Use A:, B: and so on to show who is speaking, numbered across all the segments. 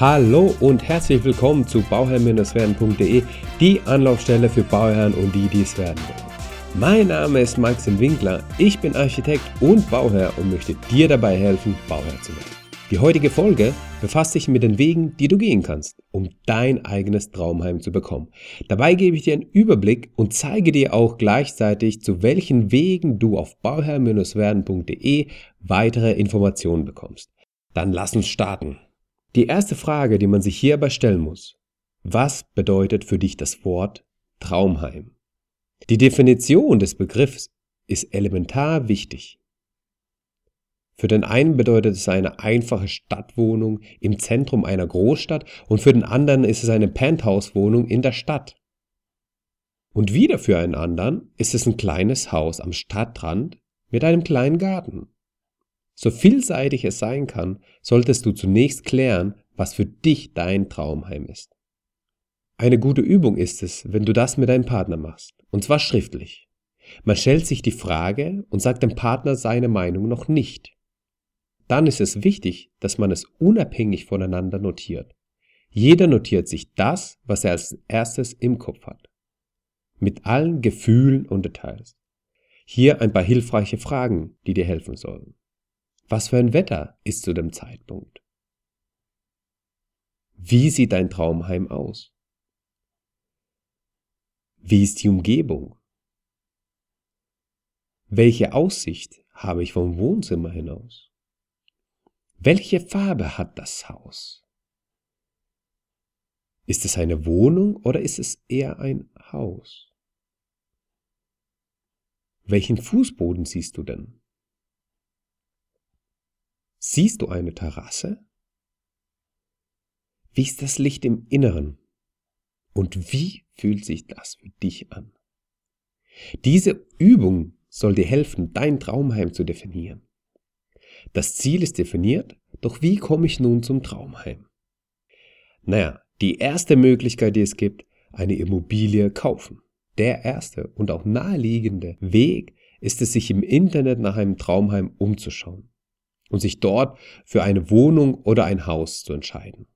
A: Hallo und herzlich willkommen zu bauherr-werden.de, die Anlaufstelle für Bauherren und die, die es werden wollen. Mein Name ist Maxim Winkler, ich bin Architekt und Bauherr und möchte dir dabei helfen, Bauherr zu werden. Die heutige Folge befasst sich mit den Wegen, die du gehen kannst, um dein eigenes Traumheim zu bekommen. Dabei gebe ich dir einen Überblick und zeige dir auch gleichzeitig, zu welchen Wegen du auf bauherr-werden.de weitere Informationen bekommst. Dann lass uns starten. Die erste Frage, die man sich hierbei stellen muss, was bedeutet für dich das Wort Traumheim? Die Definition des Begriffs ist elementar wichtig. Für den einen bedeutet es eine einfache Stadtwohnung im Zentrum einer Großstadt und für den anderen ist es eine Penthouse-Wohnung in der Stadt. Und wieder für einen anderen ist es ein kleines Haus am Stadtrand mit einem kleinen Garten. So vielseitig es sein kann, solltest du zunächst klären, was für dich dein Traumheim ist. Eine gute Übung ist es, wenn du das mit deinem Partner machst, und zwar schriftlich. Man stellt sich die Frage und sagt dem Partner seine Meinung noch nicht. Dann ist es wichtig, dass man es unabhängig voneinander notiert. Jeder notiert sich das, was er als erstes im Kopf hat. Mit allen Gefühlen und Details. Hier ein paar hilfreiche Fragen, die dir helfen sollen. Was für ein Wetter ist zu dem Zeitpunkt? Wie sieht dein Traumheim aus? Wie ist die Umgebung? Welche Aussicht habe ich vom Wohnzimmer hinaus? Welche Farbe hat das Haus? Ist es eine Wohnung oder ist es eher ein Haus? Welchen Fußboden siehst du denn? Siehst du eine Terrasse? Wie ist das Licht im Inneren? Und wie fühlt sich das für dich an? Diese Übung soll dir helfen, dein Traumheim zu definieren. Das Ziel ist definiert, doch wie komme ich nun zum Traumheim? Naja, die erste Möglichkeit, die es gibt, eine Immobilie kaufen. Der erste und auch naheliegende Weg ist es, sich im Internet nach einem Traumheim umzuschauen und sich dort für eine Wohnung oder ein Haus zu entscheiden.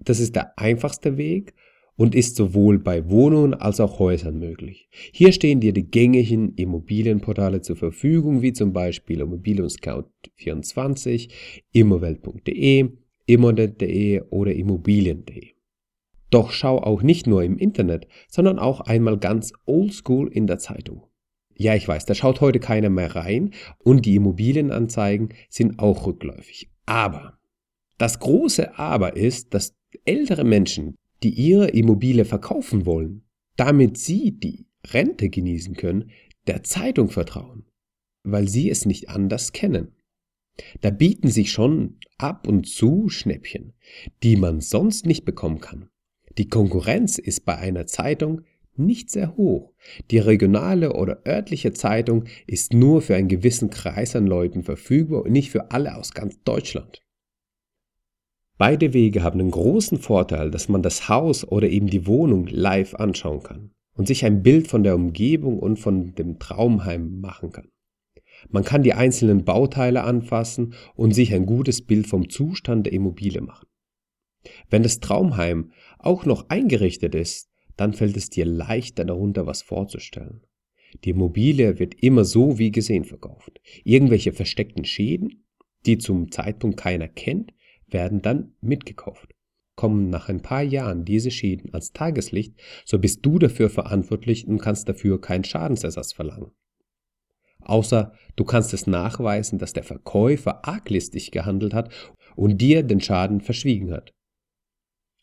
A: Das ist der einfachste Weg und ist sowohl bei Wohnungen als auch Häusern möglich. Hier stehen dir die gängigen Immobilienportale zur Verfügung, wie zum Beispiel Immobilien Scout 24, immowelt.de, immonet.de oder immobilien.de. Doch schau auch nicht nur im Internet, sondern auch einmal ganz oldschool in der Zeitung. Ja, ich weiß, da schaut heute keiner mehr rein und die Immobilienanzeigen sind auch rückläufig. Aber das große Aber ist, dass ältere Menschen, die ihre Immobilie verkaufen wollen, damit sie die Rente genießen können, der Zeitung vertrauen, weil sie es nicht anders kennen. Da bieten sich schon ab und zu Schnäppchen, die man sonst nicht bekommen kann. Die Konkurrenz ist bei einer Zeitung nicht sehr hoch. Die regionale oder örtliche Zeitung ist nur für einen gewissen Kreis an Leuten verfügbar und nicht für alle aus ganz Deutschland. Beide Wege haben den großen Vorteil, dass man das Haus oder eben die Wohnung live anschauen kann und sich ein Bild von der Umgebung und von dem Traumheim machen kann. Man kann die einzelnen Bauteile anfassen und sich ein gutes Bild vom Zustand der Immobilie machen. Wenn das Traumheim auch noch eingerichtet ist, dann fällt es dir leichter darunter was vorzustellen. Die Immobilie wird immer so wie gesehen verkauft. Irgendwelche versteckten Schäden, die zum Zeitpunkt keiner kennt, werden dann mitgekauft. Kommen nach ein paar Jahren diese Schäden als Tageslicht, so bist du dafür verantwortlich und kannst dafür keinen Schadensersatz verlangen. Außer du kannst es nachweisen, dass der Verkäufer arglistig gehandelt hat und dir den Schaden verschwiegen hat.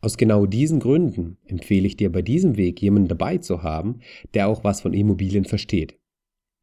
A: Aus genau diesen Gründen empfehle ich dir bei diesem Weg jemanden dabei zu haben, der auch was von Immobilien versteht.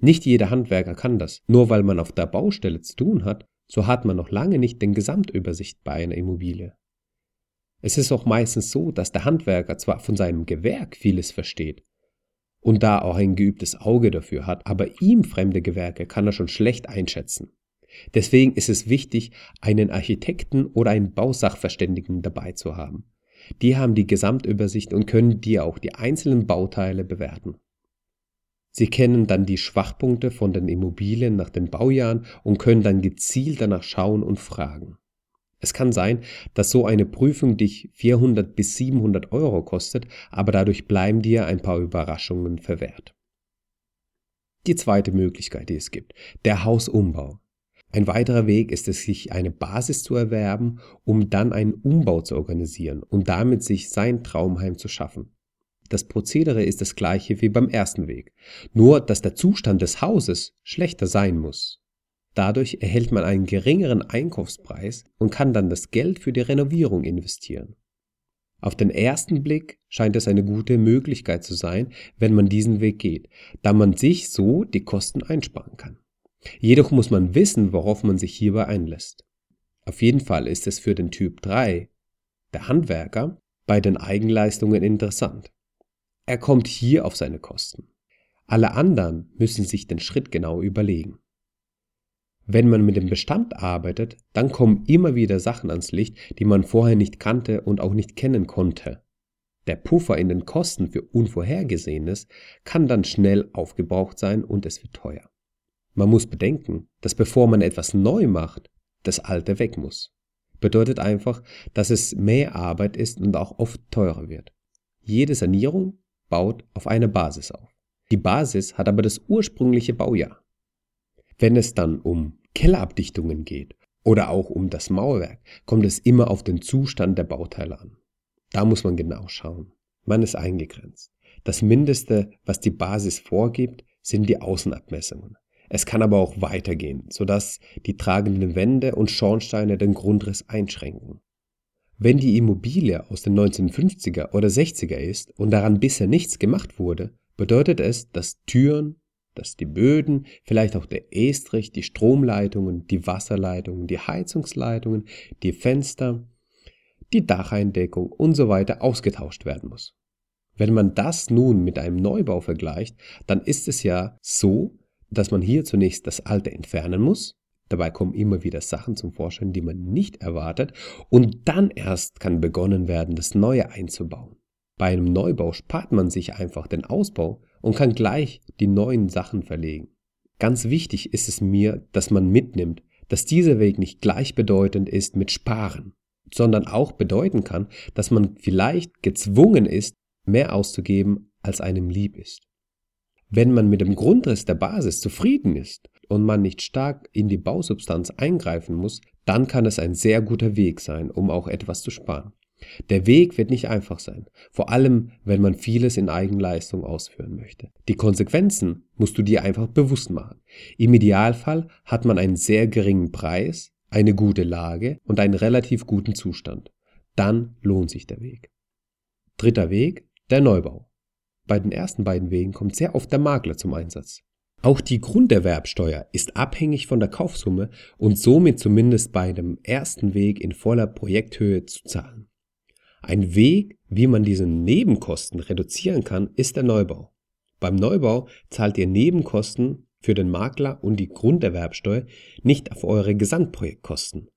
A: Nicht jeder Handwerker kann das. Nur weil man auf der Baustelle zu tun hat, so hat man noch lange nicht den Gesamtübersicht bei einer Immobilie. Es ist auch meistens so, dass der Handwerker zwar von seinem Gewerk vieles versteht und da auch ein geübtes Auge dafür hat, aber ihm fremde Gewerke kann er schon schlecht einschätzen. Deswegen ist es wichtig, einen Architekten oder einen Bausachverständigen dabei zu haben. Die haben die Gesamtübersicht und können dir auch die einzelnen Bauteile bewerten. Sie kennen dann die Schwachpunkte von den Immobilien nach den Baujahren und können dann gezielt danach schauen und fragen. Es kann sein, dass so eine Prüfung dich 400 bis 700 Euro kostet, aber dadurch bleiben dir ein paar Überraschungen verwehrt. Die zweite Möglichkeit, die es gibt, der Hausumbau. Ein weiterer Weg ist es, sich eine Basis zu erwerben, um dann einen Umbau zu organisieren und damit sich sein Traumheim zu schaffen. Das Prozedere ist das gleiche wie beim ersten Weg, nur dass der Zustand des Hauses schlechter sein muss. Dadurch erhält man einen geringeren Einkaufspreis und kann dann das Geld für die Renovierung investieren. Auf den ersten Blick scheint es eine gute Möglichkeit zu sein, wenn man diesen Weg geht, da man sich so die Kosten einsparen kann. Jedoch muss man wissen, worauf man sich hierbei einlässt. Auf jeden Fall ist es für den Typ 3, der Handwerker, bei den Eigenleistungen interessant. Er kommt hier auf seine Kosten. Alle anderen müssen sich den Schritt genau überlegen. Wenn man mit dem Bestand arbeitet, dann kommen immer wieder Sachen ans Licht, die man vorher nicht kannte und auch nicht kennen konnte. Der Puffer in den Kosten für Unvorhergesehenes kann dann schnell aufgebraucht sein und es wird teuer. Man muss bedenken, dass bevor man etwas neu macht, das alte weg muss. Bedeutet einfach, dass es mehr Arbeit ist und auch oft teurer wird. Jede Sanierung baut auf eine Basis auf. Die Basis hat aber das ursprüngliche Baujahr. Wenn es dann um Kellerabdichtungen geht oder auch um das Mauerwerk, kommt es immer auf den Zustand der Bauteile an. Da muss man genau schauen. Man ist eingegrenzt. Das Mindeste, was die Basis vorgibt, sind die Außenabmessungen. Es kann aber auch weitergehen, sodass die tragenden Wände und Schornsteine den Grundriss einschränken. Wenn die Immobilie aus den 1950er oder 60er ist und daran bisher nichts gemacht wurde, bedeutet es, dass Türen, dass die Böden, vielleicht auch der Estrich, die Stromleitungen, die Wasserleitungen, die Heizungsleitungen, die Fenster, die Dacheindeckung und so weiter ausgetauscht werden muss. Wenn man das nun mit einem Neubau vergleicht, dann ist es ja so, dass man hier zunächst das Alte entfernen muss. Dabei kommen immer wieder Sachen zum Vorschein, die man nicht erwartet. Und dann erst kann begonnen werden, das Neue einzubauen. Bei einem Neubau spart man sich einfach den Ausbau und kann gleich die neuen Sachen verlegen. Ganz wichtig ist es mir, dass man mitnimmt, dass dieser Weg nicht gleichbedeutend ist mit Sparen, sondern auch bedeuten kann, dass man vielleicht gezwungen ist, mehr auszugeben, als einem lieb ist. Wenn man mit dem Grundriss der Basis zufrieden ist und man nicht stark in die Bausubstanz eingreifen muss, dann kann es ein sehr guter Weg sein, um auch etwas zu sparen. Der Weg wird nicht einfach sein, vor allem wenn man vieles in Eigenleistung ausführen möchte. Die Konsequenzen musst du dir einfach bewusst machen. Im Idealfall hat man einen sehr geringen Preis, eine gute Lage und einen relativ guten Zustand. Dann lohnt sich der Weg. Dritter Weg, der Neubau. Bei den ersten beiden Wegen kommt sehr oft der Makler zum Einsatz. Auch die Grunderwerbsteuer ist abhängig von der Kaufsumme und somit zumindest bei dem ersten Weg in voller Projekthöhe zu zahlen. Ein Weg, wie man diese Nebenkosten reduzieren kann, ist der Neubau. Beim Neubau zahlt ihr Nebenkosten für den Makler und die Grunderwerbsteuer nicht auf eure Gesamtprojektkosten,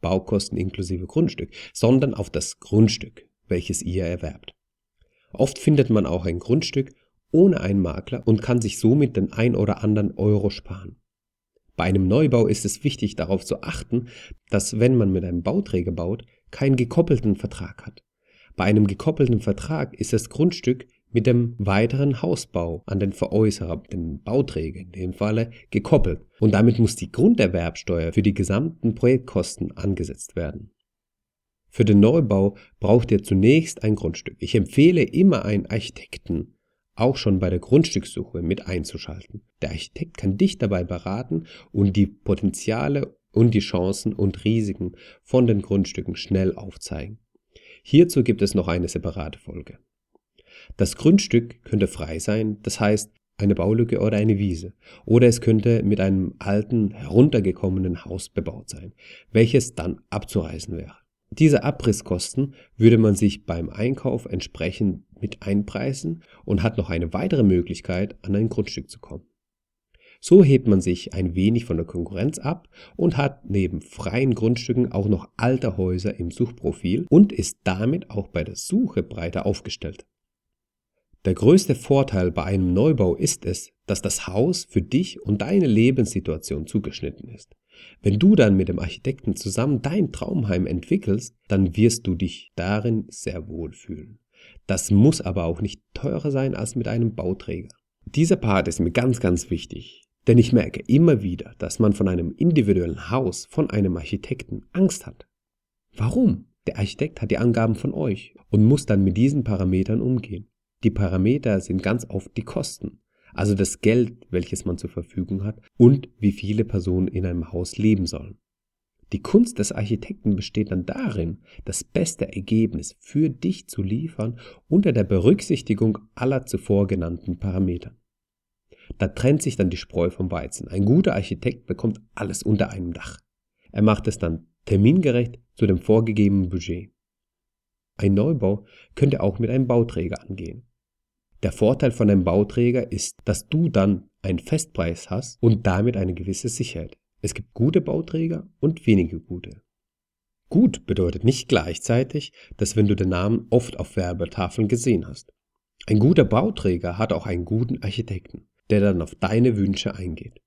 A: Baukosten inklusive Grundstück, sondern auf das Grundstück, welches ihr erwerbt. Oft findet man auch ein Grundstück ohne einen Makler und kann sich somit den ein oder anderen Euro sparen. Bei einem Neubau ist es wichtig darauf zu achten, dass wenn man mit einem Bauträger baut, keinen gekoppelten Vertrag hat. Bei einem gekoppelten Vertrag ist das Grundstück mit dem weiteren Hausbau an den Veräußerer, den Bauträger in dem Falle, gekoppelt und damit muss die Grunderwerbsteuer für die gesamten Projektkosten angesetzt werden. Für den Neubau braucht ihr zunächst ein Grundstück. Ich empfehle immer einen Architekten, auch schon bei der Grundstückssuche mit einzuschalten. Der Architekt kann dich dabei beraten und die Potenziale und die Chancen und Risiken von den Grundstücken schnell aufzeigen. Hierzu gibt es noch eine separate Folge. Das Grundstück könnte frei sein, das heißt eine Baulücke oder eine Wiese, oder es könnte mit einem alten, heruntergekommenen Haus bebaut sein, welches dann abzureißen wäre. Diese Abrisskosten würde man sich beim Einkauf entsprechend mit einpreisen und hat noch eine weitere Möglichkeit, an ein Grundstück zu kommen. So hebt man sich ein wenig von der Konkurrenz ab und hat neben freien Grundstücken auch noch alte Häuser im Suchprofil und ist damit auch bei der Suche breiter aufgestellt. Der größte Vorteil bei einem Neubau ist es, dass das Haus für dich und deine Lebenssituation zugeschnitten ist. Wenn du dann mit dem Architekten zusammen dein Traumheim entwickelst, dann wirst du dich darin sehr wohl fühlen. Das muss aber auch nicht teurer sein als mit einem Bauträger. Dieser Part ist mir ganz, ganz wichtig, denn ich merke immer wieder, dass man von einem individuellen Haus, von einem Architekten Angst hat. Warum? Der Architekt hat die Angaben von euch und muss dann mit diesen Parametern umgehen. Die Parameter sind ganz oft die Kosten, also das Geld, welches man zur Verfügung hat und wie viele Personen in einem Haus leben sollen. Die Kunst des Architekten besteht dann darin, das beste Ergebnis für dich zu liefern unter der Berücksichtigung aller zuvor genannten Parameter. Da trennt sich dann die Spreu vom Weizen. Ein guter Architekt bekommt alles unter einem Dach. Er macht es dann termingerecht zu dem vorgegebenen Budget. Ein Neubau könnte auch mit einem Bauträger angehen. Der Vorteil von einem Bauträger ist, dass du dann einen Festpreis hast und damit eine gewisse Sicherheit. Es gibt gute Bauträger und wenige gute. Gut bedeutet nicht gleichzeitig, dass wenn du den Namen oft auf Werbetafeln gesehen hast. Ein guter Bauträger hat auch einen guten Architekten, der dann auf deine Wünsche eingeht.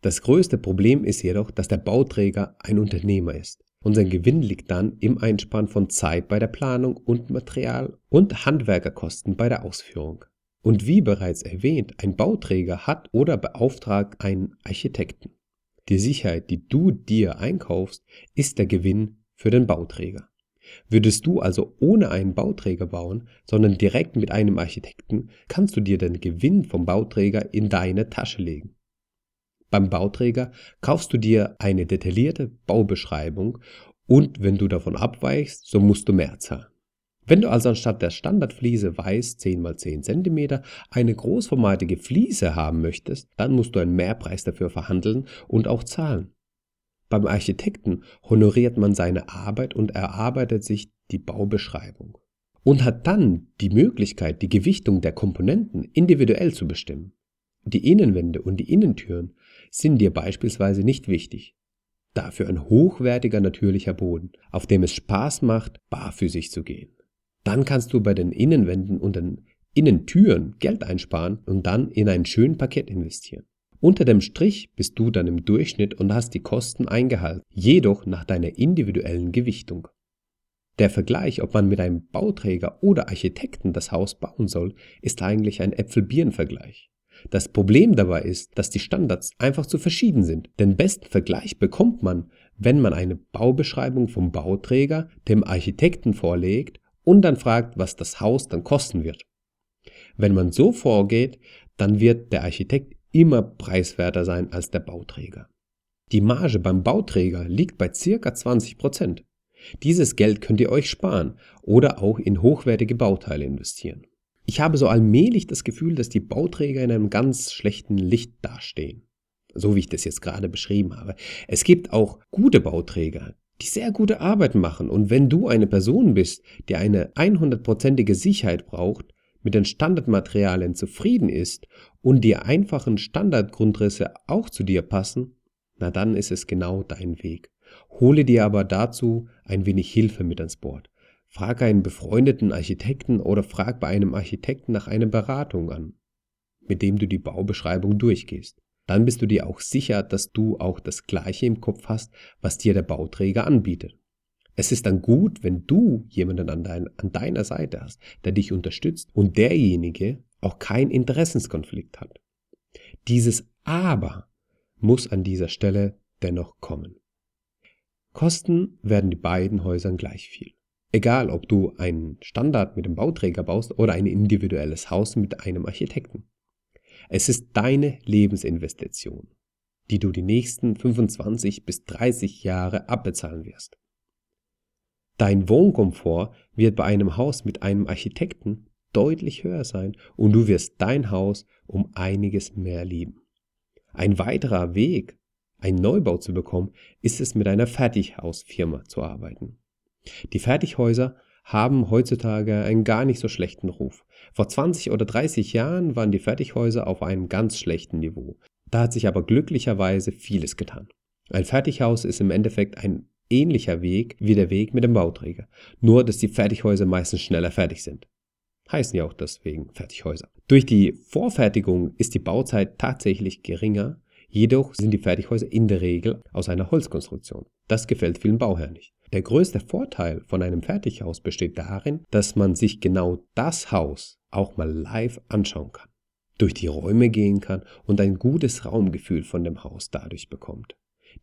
A: Das größte Problem ist jedoch, dass der Bauträger ein Unternehmer ist. Und sein Gewinn liegt dann im Einsparen von Zeit bei der Planung und Material und Handwerkerkosten bei der Ausführung. Und wie bereits erwähnt, ein Bauträger hat oder beauftragt einen Architekten. Die Sicherheit, die du dir einkaufst, ist der Gewinn für den Bauträger. Würdest du also ohne einen Bauträger bauen, sondern direkt mit einem Architekten, kannst du dir den Gewinn vom Bauträger in deine Tasche legen. Beim Bauträger kaufst du dir eine detaillierte Baubeschreibung und wenn du davon abweichst, so musst du mehr zahlen. Wenn du also anstatt der Standardfliese weiß 10 x 10 cm eine großformatige Fliese haben möchtest, dann musst du einen Mehrpreis dafür verhandeln und auch zahlen. Beim Architekten honoriert man seine Arbeit und erarbeitet sich die Baubeschreibung und hat dann die Möglichkeit, die Gewichtung der Komponenten individuell zu bestimmen. Die Innenwände und die Innentüren sind dir beispielsweise nicht wichtig. Dafür ein hochwertiger natürlicher Boden, auf dem es Spaß macht, barfüßig zu gehen. Dann kannst du bei den Innenwänden und den Innentüren Geld einsparen und dann in ein schönes Paket investieren. Unter dem Strich bist du dann im Durchschnitt und hast die Kosten eingehalten, jedoch nach deiner individuellen Gewichtung. Der Vergleich, ob man mit einem Bauträger oder Architekten das Haus bauen soll, ist eigentlich ein Äpfel-Birnen-Vergleich. Das Problem dabei ist, dass die Standards einfach zu verschieden sind. Den besten Vergleich bekommt man, wenn man eine Baubeschreibung vom Bauträger dem Architekten vorlegt und dann fragt, was das Haus dann kosten wird. Wenn man so vorgeht, dann wird der Architekt immer preiswerter sein als der Bauträger. Die Marge beim Bauträger liegt bei circa 20 Prozent. Dieses Geld könnt ihr euch sparen oder auch in hochwertige Bauteile investieren. Ich habe so allmählich das Gefühl, dass die Bauträger in einem ganz schlechten Licht dastehen. So wie ich das jetzt gerade beschrieben habe. Es gibt auch gute Bauträger, die sehr gute Arbeit machen. Und wenn du eine Person bist, die eine 100%ige Sicherheit braucht, mit den Standardmaterialien zufrieden ist und die einfachen Standardgrundrisse auch zu dir passen, na dann ist es genau dein Weg. Hole dir aber dazu ein wenig Hilfe mit ans Board. Frag einen befreundeten Architekten oder frag bei einem Architekten nach einer Beratung an, mit dem du die Baubeschreibung durchgehst. Dann bist du dir auch sicher, dass du auch das Gleiche im Kopf hast, was dir der Bauträger anbietet. Es ist dann gut, wenn du jemanden an, dein, an deiner Seite hast, der dich unterstützt und derjenige auch keinen Interessenskonflikt hat. Dieses Aber muss an dieser Stelle dennoch kommen. Kosten werden die beiden Häusern gleich viel. Egal, ob du einen Standard mit dem Bauträger baust oder ein individuelles Haus mit einem Architekten. Es ist deine Lebensinvestition, die du die nächsten 25 bis 30 Jahre abbezahlen wirst. Dein Wohnkomfort wird bei einem Haus mit einem Architekten deutlich höher sein und du wirst dein Haus um einiges mehr lieben. Ein weiterer Weg, einen Neubau zu bekommen, ist es mit einer Fertighausfirma zu arbeiten. Die Fertighäuser haben heutzutage einen gar nicht so schlechten Ruf. Vor 20 oder 30 Jahren waren die Fertighäuser auf einem ganz schlechten Niveau. Da hat sich aber glücklicherweise vieles getan. Ein Fertighaus ist im Endeffekt ein ähnlicher Weg wie der Weg mit dem Bauträger, nur dass die Fertighäuser meistens schneller fertig sind. Heißen ja auch deswegen Fertighäuser. Durch die Vorfertigung ist die Bauzeit tatsächlich geringer, Jedoch sind die Fertighäuser in der Regel aus einer Holzkonstruktion. Das gefällt vielen Bauherren nicht. Der größte Vorteil von einem Fertighaus besteht darin, dass man sich genau das Haus auch mal live anschauen kann, durch die Räume gehen kann und ein gutes Raumgefühl von dem Haus dadurch bekommt.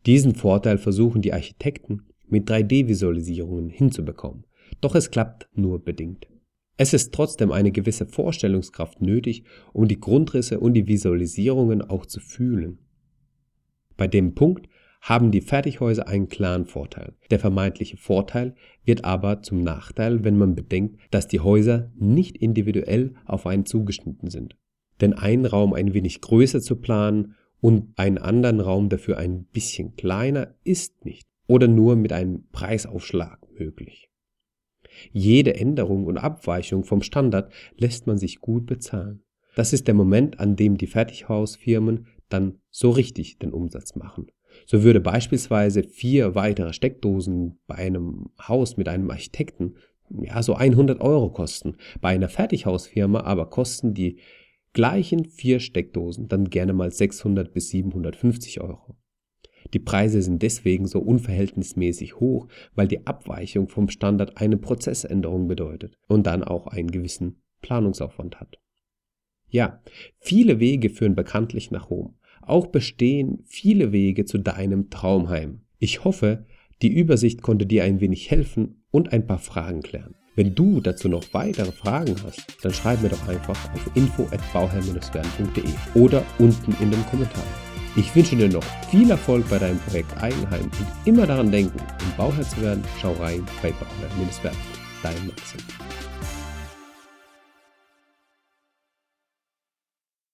A: Diesen Vorteil versuchen die Architekten mit 3D-Visualisierungen hinzubekommen, doch es klappt nur bedingt. Es ist trotzdem eine gewisse Vorstellungskraft nötig, um die Grundrisse und die Visualisierungen auch zu fühlen. Bei dem Punkt haben die Fertighäuser einen klaren Vorteil. Der vermeintliche Vorteil wird aber zum Nachteil, wenn man bedenkt, dass die Häuser nicht individuell auf einen zugeschnitten sind. Denn einen Raum ein wenig größer zu planen und einen anderen Raum dafür ein bisschen kleiner ist nicht oder nur mit einem Preisaufschlag möglich. Jede Änderung und Abweichung vom Standard lässt man sich gut bezahlen. Das ist der Moment, an dem die Fertighausfirmen dann so richtig den Umsatz machen. So würde beispielsweise vier weitere Steckdosen bei einem Haus mit einem Architekten ja so 100 Euro kosten. Bei einer Fertighausfirma aber kosten die gleichen vier Steckdosen dann gerne mal 600 bis 750 Euro. Die Preise sind deswegen so unverhältnismäßig hoch, weil die Abweichung vom Standard eine Prozessänderung bedeutet und dann auch einen gewissen Planungsaufwand hat. Ja, viele Wege führen bekanntlich nach Rom. Auch bestehen viele Wege zu deinem Traumheim. Ich hoffe, die Übersicht konnte dir ein wenig helfen und ein paar Fragen klären. Wenn du dazu noch weitere Fragen hast, dann schreib mir doch einfach auf info@bauherr-werden.de oder unten in den Kommentaren. Ich wünsche dir noch viel Erfolg bei deinem Projekt Eigenheim und immer daran denken, um Bauherr zu werden, schau rein bei Bauherr-werden. Dein Maxim.